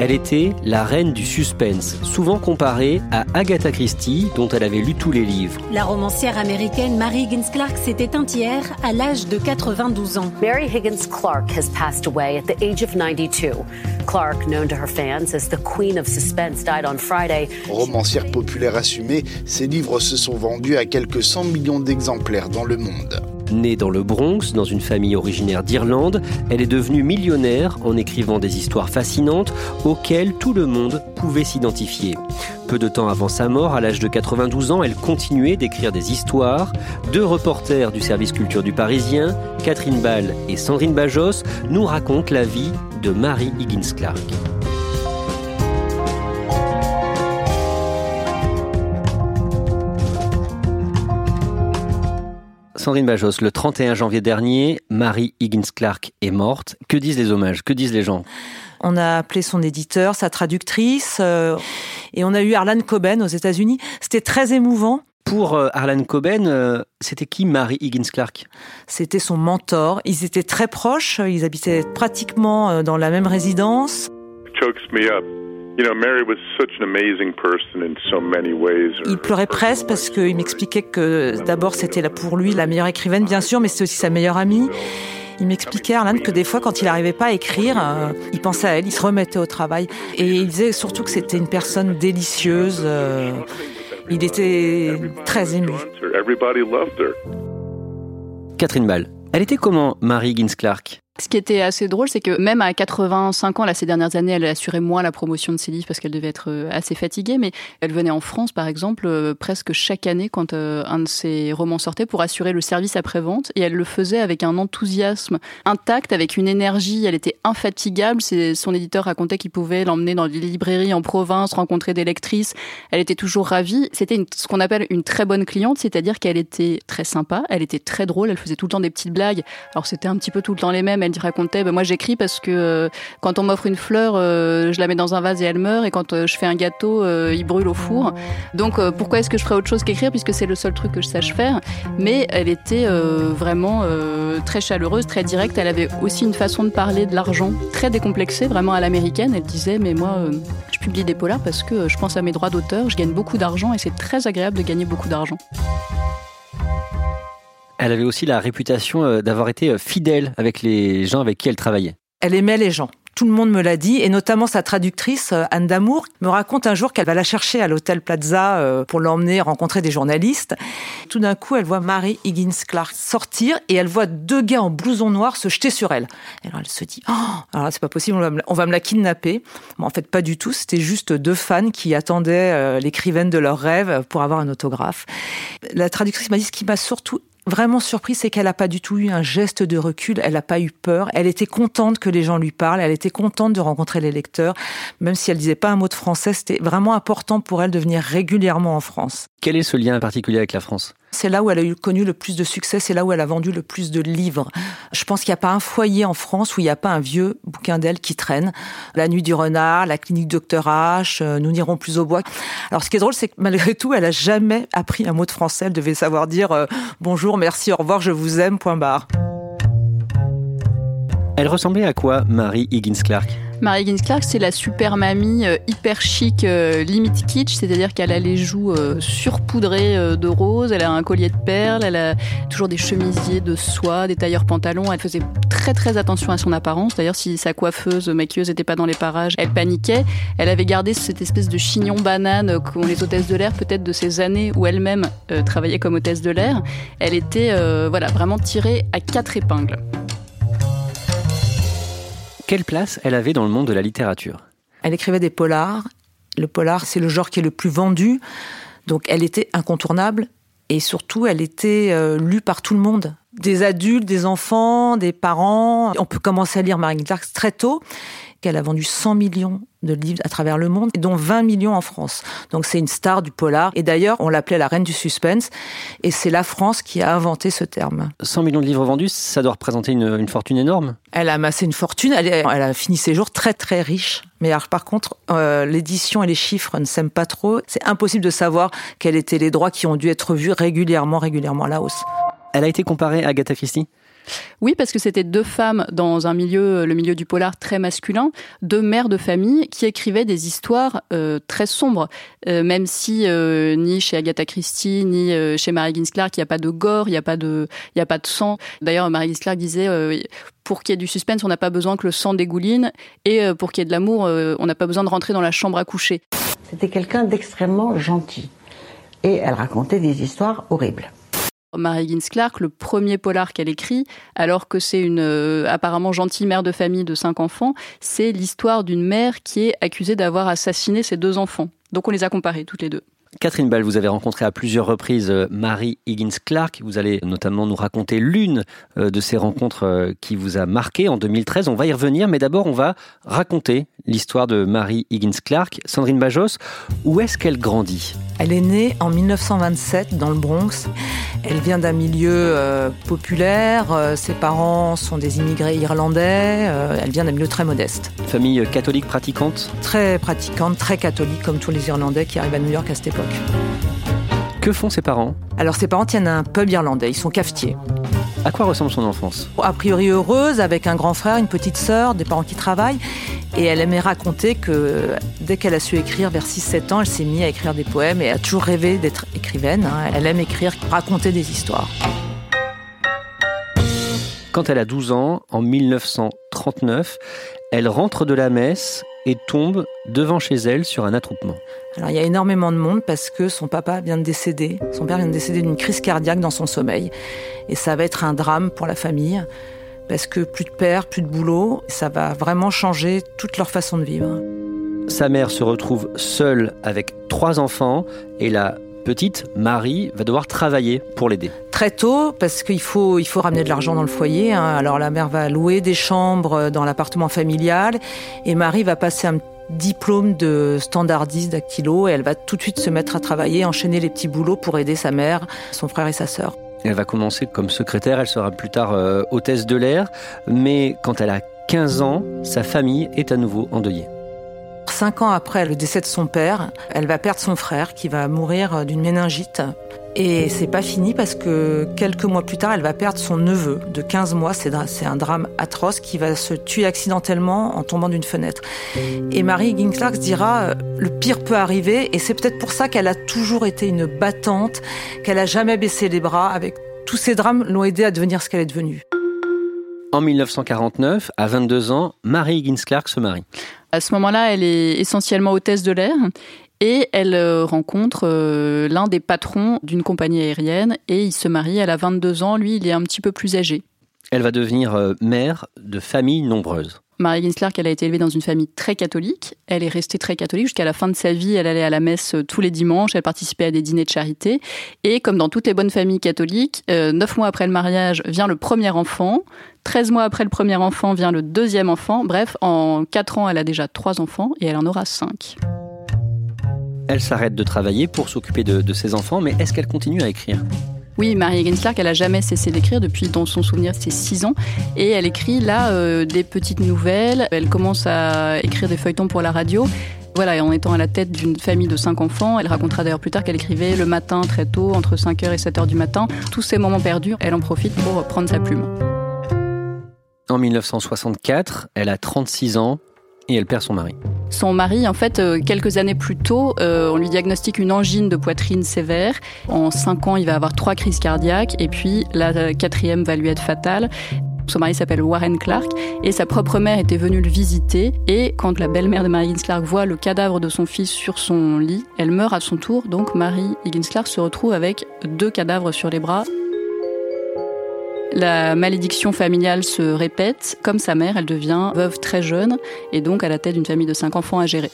Elle était la reine du suspense, souvent comparée à Agatha Christie, dont elle avait lu tous les livres. La romancière américaine Mary Higgins Clark s'est éteinte hier à l'âge de 92 ans. Mary Higgins Clark has passed away at the age of 92. Clark, known to her fans as the Queen of Suspense, died on Friday. Romancière populaire assumée, ses livres se sont vendus à quelques 100 millions d'exemplaires dans le monde. Née dans le Bronx, dans une famille originaire d'Irlande, elle est devenue millionnaire en écrivant des histoires fascinantes auxquelles tout le monde pouvait s'identifier. Peu de temps avant sa mort, à l'âge de 92 ans, elle continuait d'écrire des histoires. Deux reporters du service culture du Parisien, Catherine Ball et Sandrine Bajos, nous racontent la vie de Mary Higgins Clark. Sandrine Bajos, le 31 janvier dernier, Mary Higgins Clark est morte. Que disent les hommages? Que disent les gens? On a appelé son éditeur, sa traductrice, euh, et on a eu Arlan Coben aux États-Unis. C'était très émouvant. Pour euh, Arlan Coben, euh, c'était qui Mary Higgins Clark? C'était son mentor. Ils étaient très proches. Ils habitaient pratiquement dans la même résidence. Il pleurait presque parce qu'il m'expliquait que d'abord c'était pour lui la meilleure écrivaine, bien sûr, mais c'était aussi sa meilleure amie. Il m'expliquait, Arlan, que des fois, quand il n'arrivait pas à écrire, euh, il pensait à elle, il se remettait au travail. Et il disait surtout que c'était une personne délicieuse. euh, il était très ému. Catherine Ball. Elle était comment, Mary Higgins Clark Ce qui était assez drôle, c'est que même à 85 ans, là, ces dernières années, elle assurait moins la promotion de ses livres parce qu'elle devait être euh, assez fatiguée, mais elle venait en France, par exemple, euh, presque chaque année quand euh, un de ses romans sortait pour assurer le service après-vente, et elle le faisait avec un enthousiasme intact, avec une énergie, elle était infatigable. Son éditeur racontait qu'il pouvait l'emmener dans des librairies en province, rencontrer des lectrices. Elle était toujours ravie. C'était ce qu'on appelle une très bonne cliente, c'est-à-dire qu'elle était très sympa, elle était très drôle, elle faisait tout le temps des petites blagues. Alors c'était un petit peu tout le temps les mêmes. Racontait, ben, moi j'écris parce que euh, quand on m'offre une fleur, euh, je la mets dans un vase et elle meurt, et quand euh, je fais un gâteau, il brûle au four. Donc pourquoi est-ce que je ferais autre chose qu'écrire puisque c'est le seul truc que je sache faire? Mais elle était vraiment très chaleureuse, très directe. Elle avait aussi une façon de parler de l'argent très décomplexée, vraiment à l'américaine. Elle disait, mais moi, je publie des polars parce que je pense à mes droits d'auteur, je gagne beaucoup d'argent et c'est très agréable de gagner beaucoup d'argent. Elle avait aussi la réputation euh, d'avoir été euh, fidèle avec les gens avec qui elle travaillait. Elle aimait les gens. Tout le monde me l'a dit, et notamment sa traductrice, euh, Anne Damour, me raconte un jour qu'elle va la chercher à l'hôtel Plaza pour l'emmener rencontrer des journalistes. Tout d'un coup, elle voit Mary Higgins Clark sortir et elle voit deux gars en blouson noir se jeter sur elle. Alors elle se dit, oh, c'est pas possible, on va, me, la kidnapper. En fait, pas du tout. C'était juste deux fans qui attendaient l'écrivaine de leurs rêves pour avoir un autographe. La traductrice m'a dit ce qui m'a surtout vraiment surprise, c'est qu'elle n'a pas du tout eu un geste de recul, elle n'a pas eu peur, elle était contente que les gens lui parlent, elle était contente de rencontrer les lecteurs, même si elle disait pas un mot de français, c'était vraiment important pour elle de venir régulièrement en France. Quel est ce lien particulier avec la France? C'est là où elle a eu connu le plus de succès, c'est là où elle a vendu le plus de livres. Je pense qu'il n'y a pas un foyer en France où il n'y a pas un vieux bouquin d'elle qui traîne. La nuit du renard, la clinique Docteur H, euh, nous n'irons plus au bois. Alors ce qui est drôle, c'est que malgré tout, elle a jamais appris un mot de français. Elle devait savoir dire euh, bonjour, merci, au revoir, je vous aime, point barre. Elle ressemblait à quoi, Marie Higgins Clark Marie Higgins Clark, c'est la super mamie euh, hyper chic, euh, limite kitsch, c'est-à-dire qu'elle a les joues euh, surpoudrées de rose, elle a un collier de perles, elle a toujours des chemisiers de soie, des tailleurs pantalons. Elle faisait très très attention à son apparence. D'ailleurs, si sa coiffeuse, maquilleuse n'était pas dans les parages, elle paniquait. Elle avait gardé cette espèce de chignon banane qu'ont les hôtesses de l'air, peut-être de ces années où elle-même travaillait comme hôtesse de l'air. Elle était voilà vraiment tirée à quatre épingles. Quelle place elle avait dans le monde de la littérature Elle écrivait des polars. Le polar, c'est le genre qui est le plus vendu. Donc elle était incontournable et surtout elle était euh, lue par tout le monde. Des adultes, des enfants, des parents. On peut commencer à lire Marie Clark très tôt qu'elle a vendu 100 millions de livres à travers le monde, dont 20 millions en France. Donc c'est une star du polar. Et d'ailleurs, on l'appelait la reine du suspense. Et c'est la France qui a inventé ce terme. 100 millions de livres vendus, ça doit représenter une, fortune énorme. Elle a amassé une fortune. Elle, a fini ses jours très très riche. Mais alors, par contre, euh, l'édition et les chiffres ne s'aiment pas trop. C'est impossible de savoir quels étaient les droits qui ont dû être vus régulièrement, régulièrement à la hausse. Elle a été comparée à Agatha Christie? Oui, parce que c'était deux femmes dans un milieu, le milieu du polar très masculin, deux mères de famille qui écrivaient des histoires euh, très sombres. Euh, même si euh, ni chez Agatha Christie ni chez Mary Higgins Clark, il n'y a pas de gore, il n'y a pas de, y a pas de sang. D'ailleurs, Mary Higgins Clark disait pour qu'il y ait du suspense, on n'a pas besoin que le sang dégouline, et pour qu'il y ait de l'amour, on n'a pas besoin de rentrer dans la chambre à coucher. C'était quelqu'un d'extrêmement gentil, et elle racontait des histoires horribles. Mary Higgins Clark, le premier polar qu'elle écrit, alors que c'est une euh, apparemment gentille mère de famille de cinq enfants, c'est l'histoire d'une mère qui est accusée d'avoir assassiné ses deux enfants. Donc on les a comparés toutes les deux. Catherine Ball, vous avez rencontré à plusieurs reprises euh, Marie Higgins Clark. Vous allez notamment nous raconter l'une euh, de ces rencontres qui vous a marqué en 2013. On va y revenir, mais d'abord on va raconter l'histoire de Marie Higgins Clark. Sandrine Bajos, où est-ce qu'elle grandit? Elle est née en 1927 dans le Bronx. Elle vient d'un milieu populaire. ses parents sont des immigrés irlandais. elle vient d'un milieu très modeste. Famille catholique pratiquante Très pratiquante, très catholique, comme tous les Irlandais qui arrivent à New York à cette époque. Que font ses parents? Alors ses parents tiennent un pub irlandais, ils sont cafetiers. À quoi ressemble son enfance? A priori heureuse, avec un grand frère, une petite sœur, des parents qui travaillent. Et elle aimait raconter que dès qu'elle a su écrire vers 6-7 ans, elle s'est mise à écrire des poèmes et a toujours rêvé d'être écrivaine. Hein. Elle aime écrire, raconter des histoires. Quand elle a 12 ans, en 1939, elle rentre de la messe et tombe devant chez elle sur un attroupement. Alors il y a énormément de monde parce que son papa vient de décéder. Son père vient de décéder d'une crise cardiaque dans son sommeil. Et ça va être un drame pour la famille parce que plus de père, plus de boulot, ça va vraiment changer toute leur façon de vivre. Sa mère se retrouve seule avec trois enfants et la petite, Marie, va devoir travailler pour l'aider. Très tôt, parce qu'il faut, il faut ramener de l'argent dans le foyer. Hein. Alors la mère va louer des chambres dans l'appartement familial et Marie va passer un diplôme de standardiste dactylo et elle va tout de suite se mettre à travailler, enchaîner les petits boulots pour aider sa mère, son frère et sa sœur. Elle va commencer comme secrétaire, elle sera plus tard euh, hôtesse de l'air, mais quand elle a 15 ans, sa famille est à nouveau endeuillée. Cinq ans après le décès de son père, elle va perdre son frère qui va mourir d'une méningite. Et c'est pas fini parce que quelques mois plus tard, elle va perdre son neveu de 15 mois. C'est un drame atroce qui va se tuer accidentellement en tombant d'une fenêtre. Et Marie Ginklax dira euh, le pire peut arriver et c'est peut-être pour ça qu'elle a toujours été une battante, qu'elle a jamais baissé les bras. Avec tous ces drames l'ont aidée à devenir ce qu'elle est devenue. En 1949, à 22 ans, Marie Higgins Clark se marie. À ce moment-là, elle est essentiellement hôtesse de l'air et elle euh, rencontre euh, l'un des patrons d'une compagnie aérienne et il se marie. Elle a 22 ans, lui, il est un petit peu plus âgé. Elle va devenir euh, mère de familles nombreuses. Marie Ginslark, elle a été élevée dans une famille très catholique. Elle est restée très catholique jusqu'à la fin de sa vie. Elle allait à la messe tous les dimanches. Elle participait à des dîners de charité. Et comme dans toutes les bonnes familles catholiques, neuf mois après le mariage vient le premier enfant. 13 mois après le premier enfant vient le deuxième enfant. Bref, en quatre ans, elle a déjà trois enfants et elle en aura cinq. Elle s'arrête de travailler pour s'occuper de, ses enfants, mais est-ce qu'elle continue à écrire? Oui, Marie Higgins Clark, elle a jamais cessé d'écrire depuis, dans son souvenir, c'est 6 ans. Et elle écrit là euh, des petites nouvelles. Elle commence à écrire des feuilletons pour la radio. Voilà, et en étant à la tête d'une famille de 5 enfants, elle racontera d'ailleurs plus tard qu'elle écrivait le matin très tôt, entre 5h et 7h du matin. Tous ces moments perdus, elle en profite pour prendre sa plume. En 1964, elle a 36 ans et elle perd son mari. Son mari, en fait, euh, quelques années plus tôt, euh, on lui diagnostique une angine de poitrine sévère. En cinq ans, il va avoir trois crises cardiaques et puis la quatrième va lui être fatale. Son mari s'appelle Warren Clark et sa propre mère était venue le visiter. Et quand la belle-mère de Mary Higgins Clark voit le cadavre de son fils sur son lit, elle meurt à son tour. Donc Mary Higgins Clark se retrouve avec deux cadavres sur les bras. La malédiction familiale se répète. Comme sa mère, elle devient veuve très jeune et donc à la tête d'une famille de cinq enfants à gérer.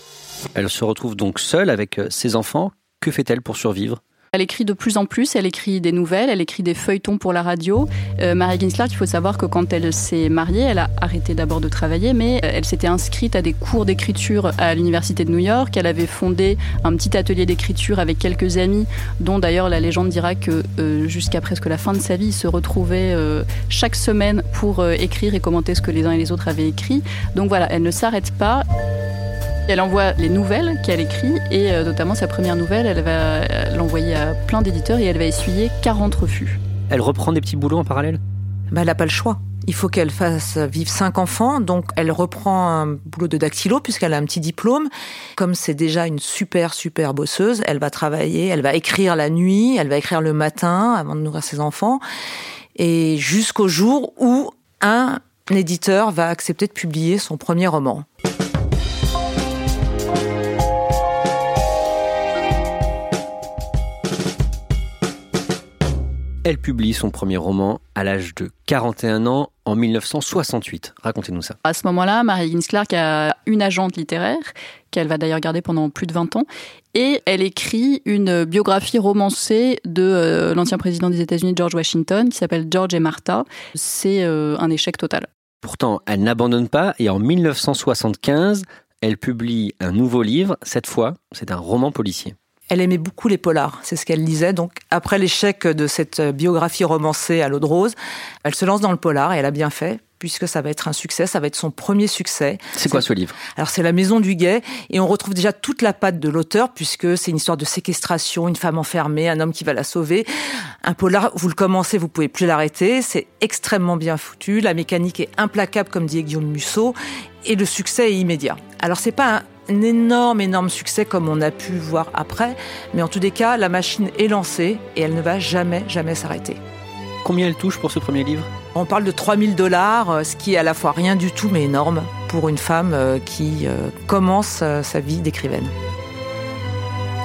Elle se retrouve donc seule avec euh, ses enfants. Que fait-elle pour survivre? Elle écrit de plus en plus, elle écrit des nouvelles, elle écrit des feuilletons pour la radio. Euh, Mary Ginslark, il faut savoir que quand elle s'est mariée, elle a arrêté d'abord de travailler, mais euh, elle s'était inscrite à des cours d'écriture à l'Université de New York. Elle avait fondé un petit atelier d'écriture avec quelques amis, dont d'ailleurs la légende dira que euh, jusqu'à presque la fin de sa vie, ils se retrouvaient chaque semaine pour écrire et commenter ce que les uns et les autres avaient écrit. Donc voilà, elle ne s'arrête pas. Elle envoie les nouvelles qu'elle écrit et euh, notamment sa première nouvelle, elle va l'envoyer à plein d'éditeurs et elle va essuyer 40 refus. Elle reprend des petits boulots en parallèle? Bah, Elle n'a pas le choix. Il faut qu'elle fasse vivre cinq enfants, donc elle reprend un boulot de dactylo puisqu'elle a un petit diplôme. Comme c'est déjà une super super bosseuse, elle va travailler, elle va écrire la nuit, elle va écrire le matin avant de nourrir ses enfants, et jusqu'au jour où un éditeur va accepter de publier son premier roman. Elle publie son premier roman à l'âge de 41 ans en 1968. Racontez-nous ça. À ce moment-là, Mary Higgins Clark a une agente littéraire qu'elle va d'ailleurs garder pendant plus de 20 ans et elle écrit une biographie romancée de euh, l'ancien président des États-Unis George Washington qui s'appelle George et Martha. C'est euh, un échec total. Pourtant, elle n'abandonne pas et en 1975, elle publie un nouveau livre. Cette fois, c'est un roman policier. Elle aimait beaucoup les polars, c'est ce qu'elle lisait. Donc, après l'échec de cette biographie romancée à l'eau de rose, elle se lance dans le polar et elle a bien fait puisque ça va être un succès, ça va être son premier succès. C'est quoi ce livre? Alors c'est La Maison du Guet, et on retrouve déjà toute la patte de l'auteur, puisque c'est une histoire de séquestration, une femme enfermée, un homme qui va la sauver. Un polar, vous le commencez, vous pouvez plus l'arrêter, c'est extrêmement bien foutu, la mécanique est implacable, comme dit Guillaume Musso, et le succès est immédiat. Alors c'est pas un un énorme, énorme succès comme on a pu voir après. Mais en tous les cas, la machine est lancée et elle ne va jamais, jamais s'arrêter. Combien elle touche pour ce premier livre? On parle de 3000 dollars, euh, ce qui est à la fois rien du tout mais énorme pour une femme euh, qui euh, commence sa vie d'écrivaine.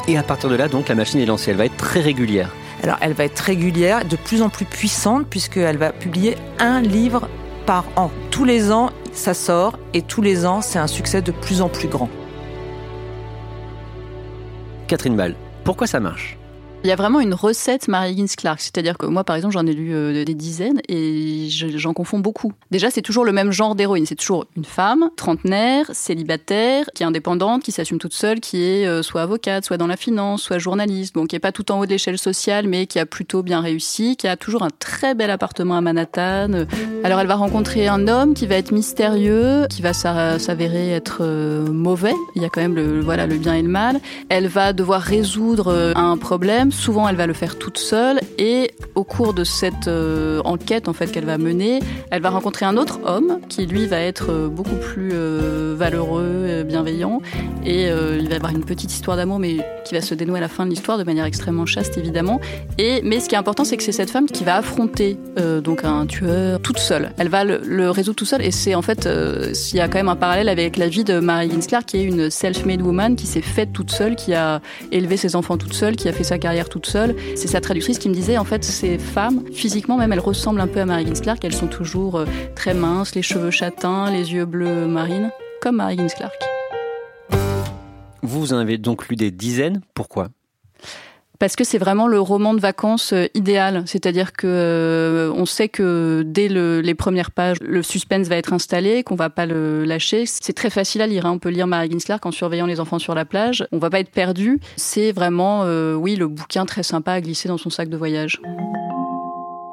Et à partir de là, donc, la machine est lancée. Elle va être très régulière. Alors, elle va être régulière, de plus en plus puissante, puisqu'elle va publier un livre par an. Tous les ans, ça sort, et tous les ans, c'est un succès de plus en plus grand. Catherine Ball, pourquoi ça marche? Il y a vraiment une recette Mary Higgins Clark, c'est-à-dire que moi, par exemple, j'en ai lu euh, des dizaines et j'en confonds beaucoup. Déjà, c'est toujours le même genre d'héroïne. C'est toujours une femme, trentenaire, célibataire, qui est indépendante, qui s'assume toute seule, qui est euh, soit avocate, soit dans la finance, soit journaliste, donc qui est pas tout en haut de l'échelle sociale, mais qui a plutôt bien réussi, qui a toujours un très bel appartement à Manhattan. Alors, elle va rencontrer un homme qui va être mystérieux, qui va s'avérer être euh, mauvais. Il y a quand même le voilà le bien et le mal. Elle va devoir résoudre un problème Souvent, elle va le faire toute seule et au cours de cette euh, enquête en fait qu'elle va mener, elle va rencontrer un autre homme qui lui va être euh, beaucoup plus euh, valeureux, bienveillant et il va avoir une petite histoire d'amour mais qui va se dénouer à la fin de l'histoire de manière extrêmement chaste évidemment. Et mais ce qui est important, c'est que c'est cette femme qui va affronter donc un tueur toute seule. Elle va le, résoudre toute seule et c'est en fait il y a quand même un parallèle avec la vie de Mary Ginsler qui est une self-made woman qui s'est faite toute seule, qui a élevé ses enfants toute seule, qui a fait sa carrière toute seule. C'est sa traductrice qui me disait, en fait, ces femmes, physiquement même, elles ressemblent un peu à Mary Higgins Clark. Elles sont toujours euh, très minces, les cheveux châtains, les yeux bleus marines, comme Mary Higgins Clark. Vous en avez donc lu des dizaines. Pourquoi? Parce que c'est vraiment le roman de vacances euh, idéal. C'est-à-dire que euh, on sait que dès les premières pages, le suspense va être installé, qu'on va pas le lâcher. C'est très facile à lire. Hein. On peut lire Mary Ginslark en surveillant les enfants sur la plage. On va pas être perdu. C'est vraiment, euh, oui, le bouquin très sympa à glisser dans son sac de voyage.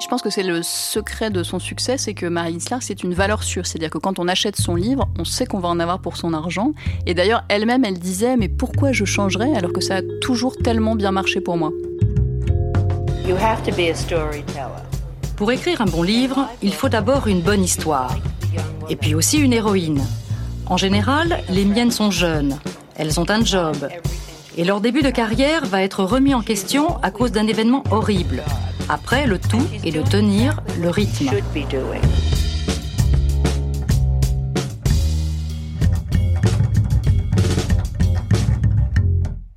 Je pense que c'est le secret de son succès, c'est que Marie Hinslar, c'est une valeur sûre. C'est-à-dire que quand on achète son livre, on sait qu'on va en avoir pour son argent. Et d'ailleurs, elle-même, elle disait, mais pourquoi je changerais alors que ça a toujours tellement bien marché pour moi? Pour écrire un bon livre, il faut d'abord une bonne histoire. et puis aussi une héroïne. En général, les miennes sont jeunes. Elles ont un job. Et leur début de carrière va être remis en question à cause d'un événement horrible. Après, le tout est de tenir le rythme.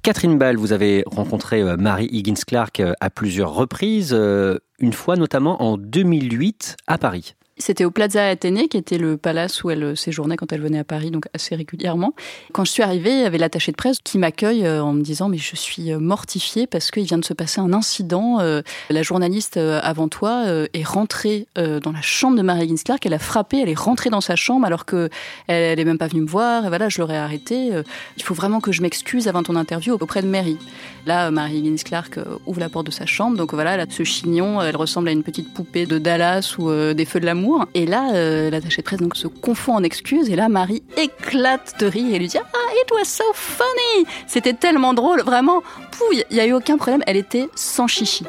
Catherine Ball, vous avez rencontré euh, Marie Higgins Clark euh, à plusieurs reprises, euh, une fois notamment en 2008 à Paris. C'était au Plaza Athénée, qui était le palace où elle séjournait quand elle venait à Paris, donc assez régulièrement. Quand je suis arrivée, il y avait l'attaché de presse qui m'accueille euh, en me disant mais je suis euh, mortifiée parce qu'il vient de se passer un incident. Euh, la journaliste avant toi est rentrée dans la chambre de Marie Higgins Clark, elle a frappé, elle est rentrée dans sa chambre alors que elle est même pas venue me voir. Et voilà, je l'aurais arrêtée. Il faut vraiment que je m'excuse avant ton interview auprès de Mary. Là, Marie Higgins Clark ouvre la porte de sa chambre, donc voilà, elle a ce chignon, elle ressemble à une petite poupée de Dallas ou des Feux de l'amour. Et là, euh, l'attaché de presse donc, se confond en excuses. Et là, Marie éclate de rire et lui dit Ah, it was so funny C'était tellement drôle, vraiment. Il n'y a eu aucun problème. Elle était sans chichi.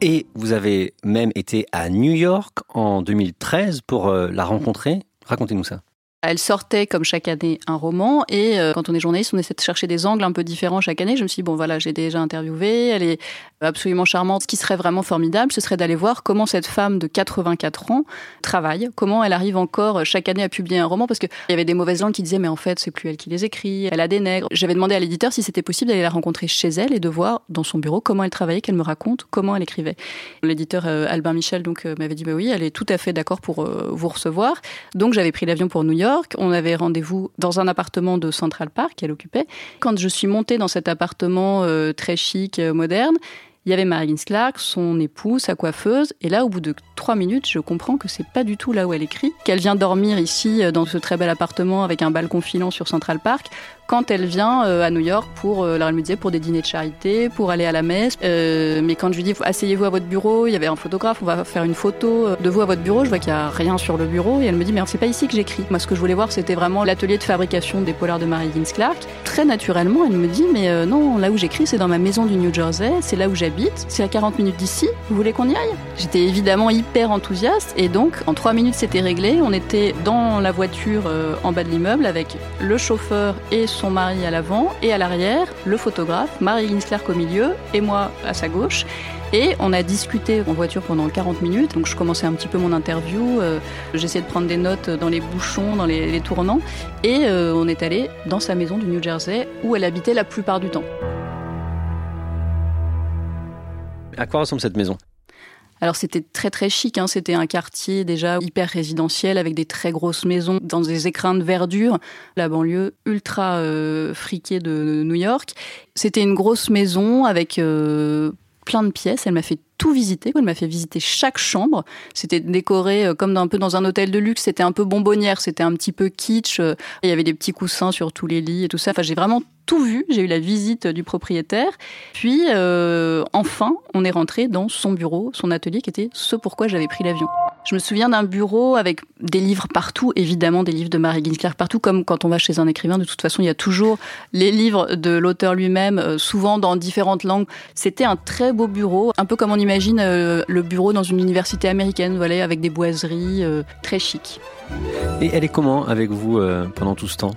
Et vous avez même été à New York en 2013 pour euh, la rencontrer. Racontez-nous ça. Elle sortait comme chaque année un roman et euh, quand on est journaliste, on essaie de chercher des angles un peu différents chaque année. Je me suis dit, bon voilà, j'ai déjà interviewé, elle est absolument charmante. Ce qui serait vraiment formidable, ce serait d'aller voir comment cette femme de 84 ans travaille, comment elle arrive encore chaque année à publier un roman parce qu'il y avait des mauvaises langues qui disaient, mais en fait, c'est plus elle qui les écrit, elle a des nègres. J'avais demandé à l'éditeur si c'était possible d'aller la rencontrer chez elle et de voir dans son bureau comment elle travaillait, qu'elle me raconte comment elle écrivait. L'éditeur euh, Albin Michel donc euh, m'avait dit, bah oui, elle est tout à fait d'accord pour vous recevoir. Donc j'avais pris l'avion pour New York on avait rendez-vous dans un appartement de Central Park qu'elle occupait. Quand je suis montée dans cet appartement euh, très chic, euh, moderne, il y avait Marilyn Clark, son époux, sa coiffeuse, et là, au bout de trois minutes, je comprends que c'est pas du tout là où elle écrit, qu'elle vient dormir ici euh, dans ce très bel appartement avec un balcon filant sur Central Park, quand elle vient euh, à New York pour, euh, disait, pour des dîners de charité, pour aller à la messe. Euh, mais quand je lui dis, asseyez-vous à votre bureau, il y avait un photographe, on va faire une photo de vous à votre bureau. Je vois qu'il n'y a rien sur le bureau et elle me dit, mais c'est pas ici que j'écris. Moi, ce que je voulais voir, c'était vraiment l'atelier de fabrication des polars de Mary Higgins Clark. Très naturellement, elle me dit, mais non, là où j'écris, c'est dans ma maison du New Jersey, c'est là où j'habite, c'est à 40 minutes d'ici. Vous voulez qu'on y aille? J'étais évidemment hyper enthousiaste et donc en trois minutes, c'était réglé. On était dans la voiture en bas de l'immeuble avec le chauffeur et son mari à l'avant et à l'arrière, le photographe, Marie Clark au milieu et moi à sa gauche. Et on a discuté en voiture pendant 40 minutes. Donc je commençais un petit peu mon interview. Euh, j'essayais de prendre des notes dans les bouchons, dans les, tournants. Et euh, on est allé dans sa maison du New Jersey où elle habitait la plupart du temps. À quoi ressemble cette maison? Alors c'était très très chic, hein. c'était un quartier déjà hyper résidentiel avec des très grosses maisons dans des écrins de verdure, la banlieue ultra euh, friquée de New York. C'était une grosse maison avec euh, plein de pièces, elle m'a fait tout visiter. Elle m'a fait visiter chaque chambre. C'était décoré euh, comme un peu dans un hôtel de luxe. C'était un peu bonbonnière. C'était un petit peu kitsch. Il y avait des petits coussins sur tous les lits et tout ça. Enfin, j'ai vraiment tout vu. J'ai eu la visite du propriétaire. Puis, euh, enfin, on est rentré dans son bureau, son atelier, qui était ce pourquoi j'avais pris l'avion. Je me souviens d'un bureau avec des livres partout, évidemment des livres de Marie Ginsberg partout, comme quand on va chez un écrivain. De toute façon, il y a toujours les livres de l'auteur lui-même, euh, souvent dans différentes langues. C'était un très beau bureau, un peu comme on imagine euh, le bureau dans une université américaine, voilà, avec des boiseries, très chic. Et elle est comment avec vous pendant tout ce temps?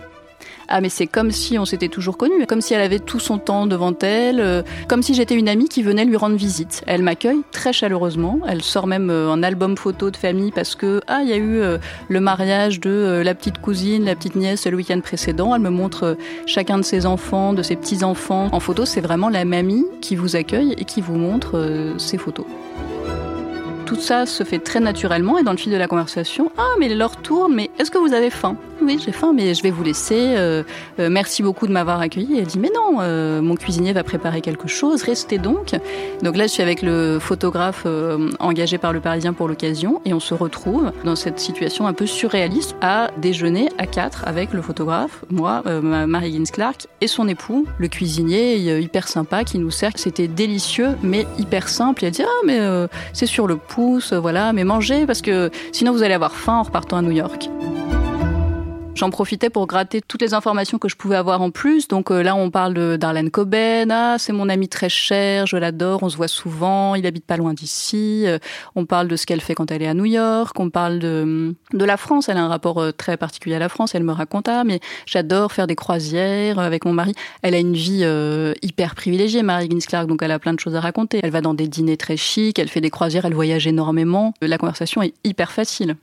Ah mais c'est comme si on s'était toujours connus, comme si elle avait tout son temps devant elle, euh, comme si j'étais une amie qui venait lui rendre visite. Elle m'accueille très chaleureusement, elle sort même euh, un album photo de famille parce que ah il y a eu euh, le mariage de la petite cousine, la petite nièce le week-end précédent. Elle me montre chacun de ses enfants, de ses petits enfants en photo. C'est vraiment la mamie qui vous accueille et qui vous montre ses photos tout ça se fait très naturellement et dans le fil de la conversation, ah mais l'heure tourne, mais est-ce que vous avez faim? Oui, j'ai faim, mais je vais vous laisser. Euh, euh, merci beaucoup de m'avoir accueilli. elle dit mais non, euh, mon cuisinier va préparer quelque chose. Restez donc. Donc là, je suis avec le photographe engagé par le Parisien pour l'occasion et on se retrouve dans cette situation un peu surréaliste à déjeuner à quatre avec le photographe, moi, Marie Gins Clark et son époux, le cuisinier hyper sympa qui nous sert. C'était délicieux mais hyper simple. Et elle dit ah mais c'est sur le pouce, voilà, mais mangez parce que sinon vous allez avoir faim en repartant à New York. J'en profitais pour gratter toutes les informations que je pouvais avoir en plus. Donc euh, là, on parle d'Arlène Coben. Ah, c'est mon ami très cher, je l'adore, on se voit souvent, il habite pas loin d'ici. Euh, on parle de ce qu'elle fait quand elle est à New York. On parle de, de la France. Elle a un rapport euh, très particulier à la France. Elle me raconta, mais j'adore faire des croisières avec mon mari. Elle a une vie hyper privilégiée, Marie Gins Clark, donc elle a plein de choses à raconter. Elle va dans des dîners très chics, elle fait des croisières, elle voyage énormément. La conversation est hyper facile.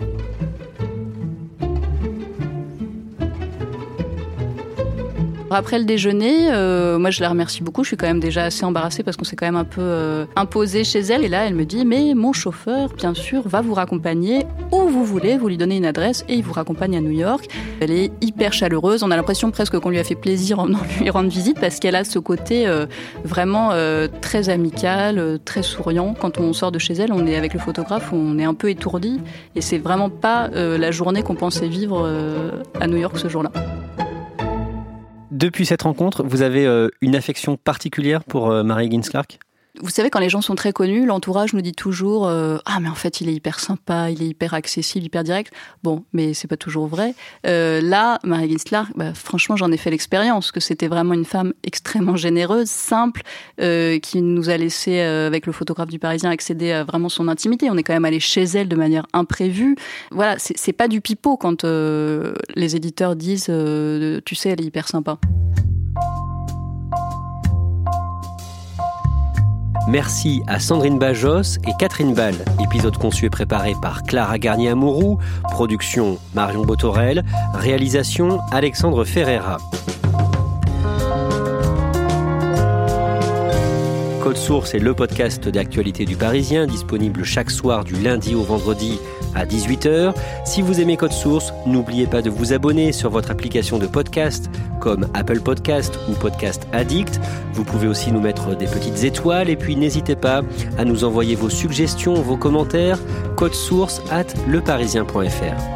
Après le déjeuner, euh, moi je la remercie beaucoup. Je suis quand même déjà assez embarrassée parce qu'on s'est quand même un peu euh, imposé chez elle. Et là, elle me dit Mais mon chauffeur, bien sûr, va vous raccompagner où vous voulez. Vous lui donnez une adresse et il vous raccompagne à New York. Elle est hyper chaleureuse. On a l'impression presque qu'on lui a fait plaisir en lui rendre visite parce qu'elle a ce côté euh, vraiment très amical, très souriant. Quand on sort de chez elle, on est avec le photographe, on est un peu étourdi. Et c'est vraiment pas la journée qu'on pensait vivre à New York ce jour-là. Depuis cette rencontre, vous avez euh, une affection particulière pour euh, Marie Gins Clark vous savez, quand les gens sont très connus, l'entourage nous dit toujours euh, Ah, mais en fait, il est hyper sympa, il est hyper accessible, hyper direct. Bon, mais c'est pas toujours vrai. Euh, là, Marie Ginslark, bah, franchement, j'en ai fait l'expérience, que c'était vraiment une femme extrêmement généreuse, simple, euh, qui nous a laissé, avec le photographe du Parisien, accéder à vraiment son intimité. On est quand même allé chez elle de manière imprévue. Voilà, c'est pas du pipeau quand les éditeurs disent Tu sais, elle est hyper sympa. Merci à Sandrine Bajos et Catherine Ball. Épisode conçu et préparé par Clara Garnier-Amouroux. Production Marion Botorel. Réalisation Alexandre Ferreira. Code Source est le podcast d'actualité du Parisien, disponible chaque soir du lundi au vendredi à 18h. Si vous aimez Code Source, n'oubliez pas de vous abonner sur votre application de podcast comme Apple Podcast ou Podcast Addict. Vous pouvez aussi nous mettre des petites étoiles et puis n'hésitez pas à nous envoyer vos suggestions, vos commentaires, code source at leparisien.fr.